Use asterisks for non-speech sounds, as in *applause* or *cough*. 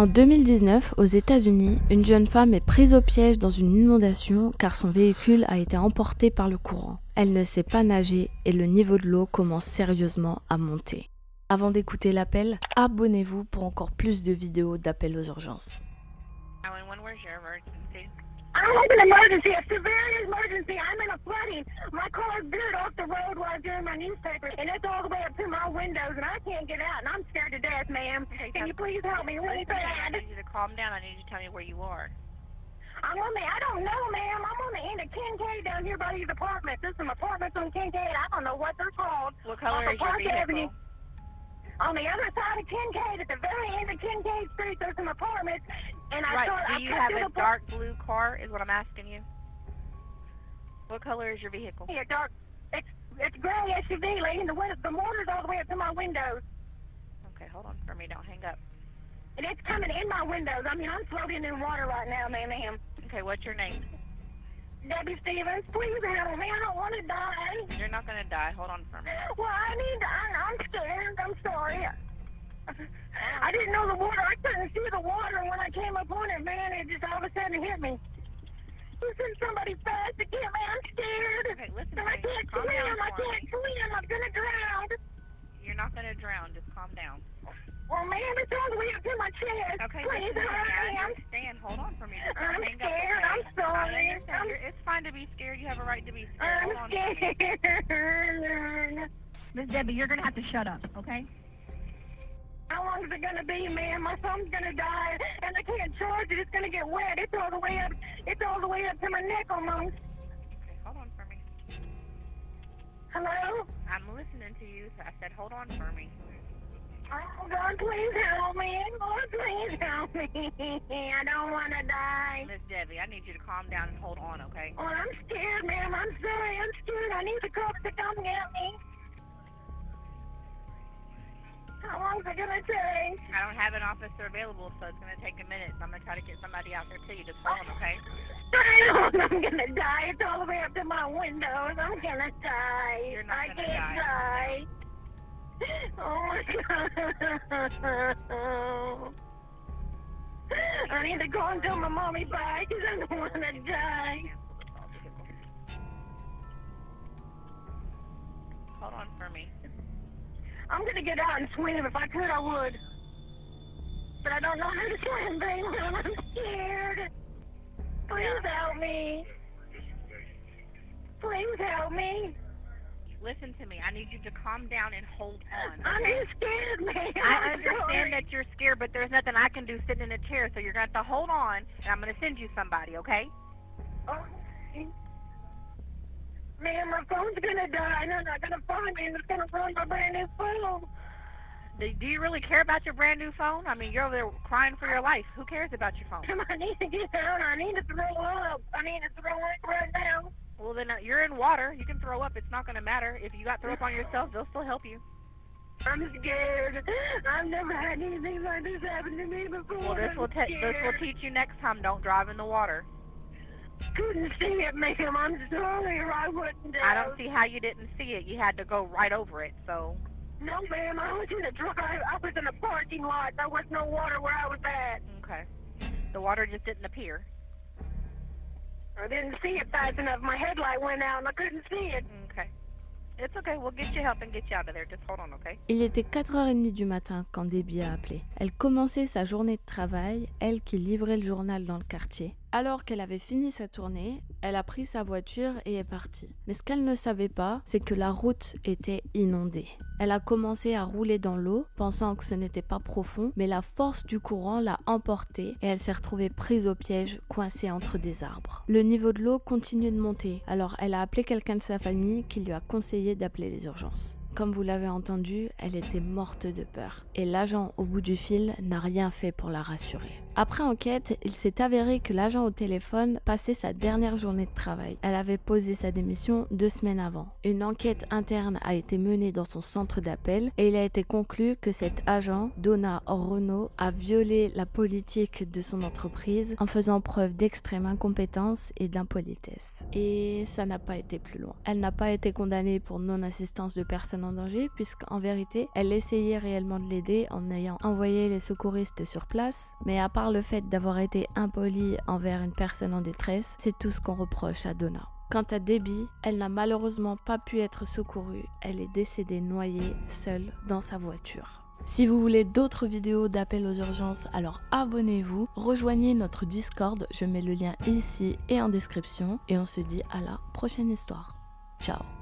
En 2019, aux États-Unis, une jeune femme est prise au piège dans une inondation car son véhicule a été emporté par le courant. Elle ne sait pas nager et le niveau de l'eau commence sérieusement à monter. Avant d'écouter l'appel, abonnez-vous pour encore plus de vidéos d'appels aux urgences. I have an emergency, a severe emergency. I'm in a flooding. My car veered off the road while I was doing my newspaper, and it's all the way up to my windows, and I can't get out, and I'm scared to death, ma'am. Can you please help me really bad? I need you to calm down. I need you to tell me where you are. I'm on the, I don't know, ma'am. I'm on the end of Kincaid down here by these apartments. There's some apartments on Kincaid. I don't know what they're called. What color Off is your vehicle? Avenue. On the other side of Kincaid, at the very end of Kincaid Street, there's some apartments, and I Right. thought I Do you have a dark blue car? Is what I'm asking you. What color is your vehicle? Yeah, dark. It's it's gray SUV, lady. The window, the water's all the way up to my windows, Okay, hold on for me. Don't hang up. and it's coming in my windows. I mean, I'm floating in water right now, ma'am. ma'am. Okay, what's your name? Debbie Stevens, please help me. I don't want to die. You're not gonna die. Hold on for me. Well, I need. To, I, I'm scared. I'm sorry. *laughs* I didn't know the water. I couldn't see the water, when I came it, just all of a sudden hit me. Send somebody fast to get me. I'm scared. Okay, listen I can't Calm swim. down I can't me. swim. I'm gonna drown. You're not gonna drown. Just calm down. Well, ma'am, it's all the way up to my chest. Okay, Please listen to me. hurry. I I'm understand. Hold on for me. Just I'm hang up, scared. okay? I'm sorry. I understand. I'm- You're, it's fine to be scared. You have a right to be scared. I'm Hold on scared. Miss Debbie, you're gonna have to shut up, okay? How long is it gonna be, man? My phone's gonna die, and I can't charge it. It's gonna get wet. It's all the way up. It's all the way up to my neck almost. Okay, hold on for me. Hello? I'm listening to you. So I said, hold on for me. Oh God, please help me. Lord, please help me. *laughs* I don't want to die. Miss Debbie, I need you to calm down and hold on, okay? Well, I'm scared, ma'am. I'm sorry. I'm scared. I need the cops to come get me. How long's it gonna take? I don't have an officer available, so it's going to take a minute. So I'm going to try to get somebody out there to you. Just hold on, okay? *laughs* I'm gonna die. It's all the way up to my windows. I'm gonna die. You're not I gonna can't die. die. Oh my *laughs* god. I need to go and tell my mommy bye because I don't want to die. Hold on for me. I'm gonna get out and swim. If I could, I would. But I don't know how to swim, baby. *laughs* I'm scared. Please help me. Please help me. Listen to me. I need you to calm down and hold on. I'm just scared, man. I understand that you're scared, but there's nothing I can do sitting in a chair, so you're going to have to hold on, and I'm going to send you somebody, okay? Oh, Man, my phone's gonna die, they're not gonna find me, and it's gonna ruin my brand new phone. Do, do you really care about your brand new phone? I mean, you're over there crying for your life. Who cares about your phone? I need to get out. I need to throw up. I need to throw up right now. Well, then uh, you're in water. You can throw up. It's not to matter. If you got throw up on yourself, they'll still help you. I'm scared. I've never had anything like this happen to me before. Well, this I'm will te- this will teach you next time. Don't drive in the water. Couldn't see it, ma'am. I'm sorry, or I wouldn't. I have. don't see how you didn't see it. You had to go right over it. So No, ma'am. I was in a drive. I was in a parking lot. There was no water where I was at. okay, the water just didn't appear. I didn't see it fast enough. My headlight went out, and I couldn't see it. Okay, it's okay. We'll get you help and get you out of there. Just hold on, okay? Il était 4h30 du matin quand Debbie a appelé. Elle commençait sa journée de travail, elle qui livrait le journal dans le quartier. Alors qu'elle avait fini sa tournée, elle a pris sa voiture et est partie. Mais ce qu'elle ne savait pas, c'est que la route était inondée. Elle a commencé à rouler dans l'eau, pensant que ce n'était pas profond, mais la force du courant l'a emportée et elle s'est retrouvée prise au piège, coincée entre des arbres. Le niveau de l'eau continuait de monter, alors elle a appelé quelqu'un de sa famille qui lui a conseillé d'appeler les urgences. Comme vous l'avez entendu, elle était morte de peur. Et l'agent au bout du fil n'a rien fait pour la rassurer. Après enquête, il s'est avéré que l'agent au téléphone passait sa dernière journée de travail. Elle avait posé sa démission deux semaines avant. Une enquête interne a été menée dans son centre d'appel et il a été conclu que cet agent, Donna Renault, a violé la politique de son entreprise en faisant preuve d'extrême incompétence et d'impolitesse. Et ça n'a pas été plus loin. Elle n'a pas été condamnée pour non-assistance de personnes en danger puisqu'en vérité, elle essayait réellement de l'aider en ayant envoyé les secouristes sur place, mais à part le fait d'avoir été impolie envers une personne en détresse, c'est tout ce qu'on reproche à Donna. Quant à Debbie, elle n'a malheureusement pas pu être secourue. Elle est décédée noyée, seule, dans sa voiture. Si vous voulez d'autres vidéos d'appel aux urgences, alors abonnez-vous, rejoignez notre Discord, je mets le lien ici et en description, et on se dit à la prochaine histoire. Ciao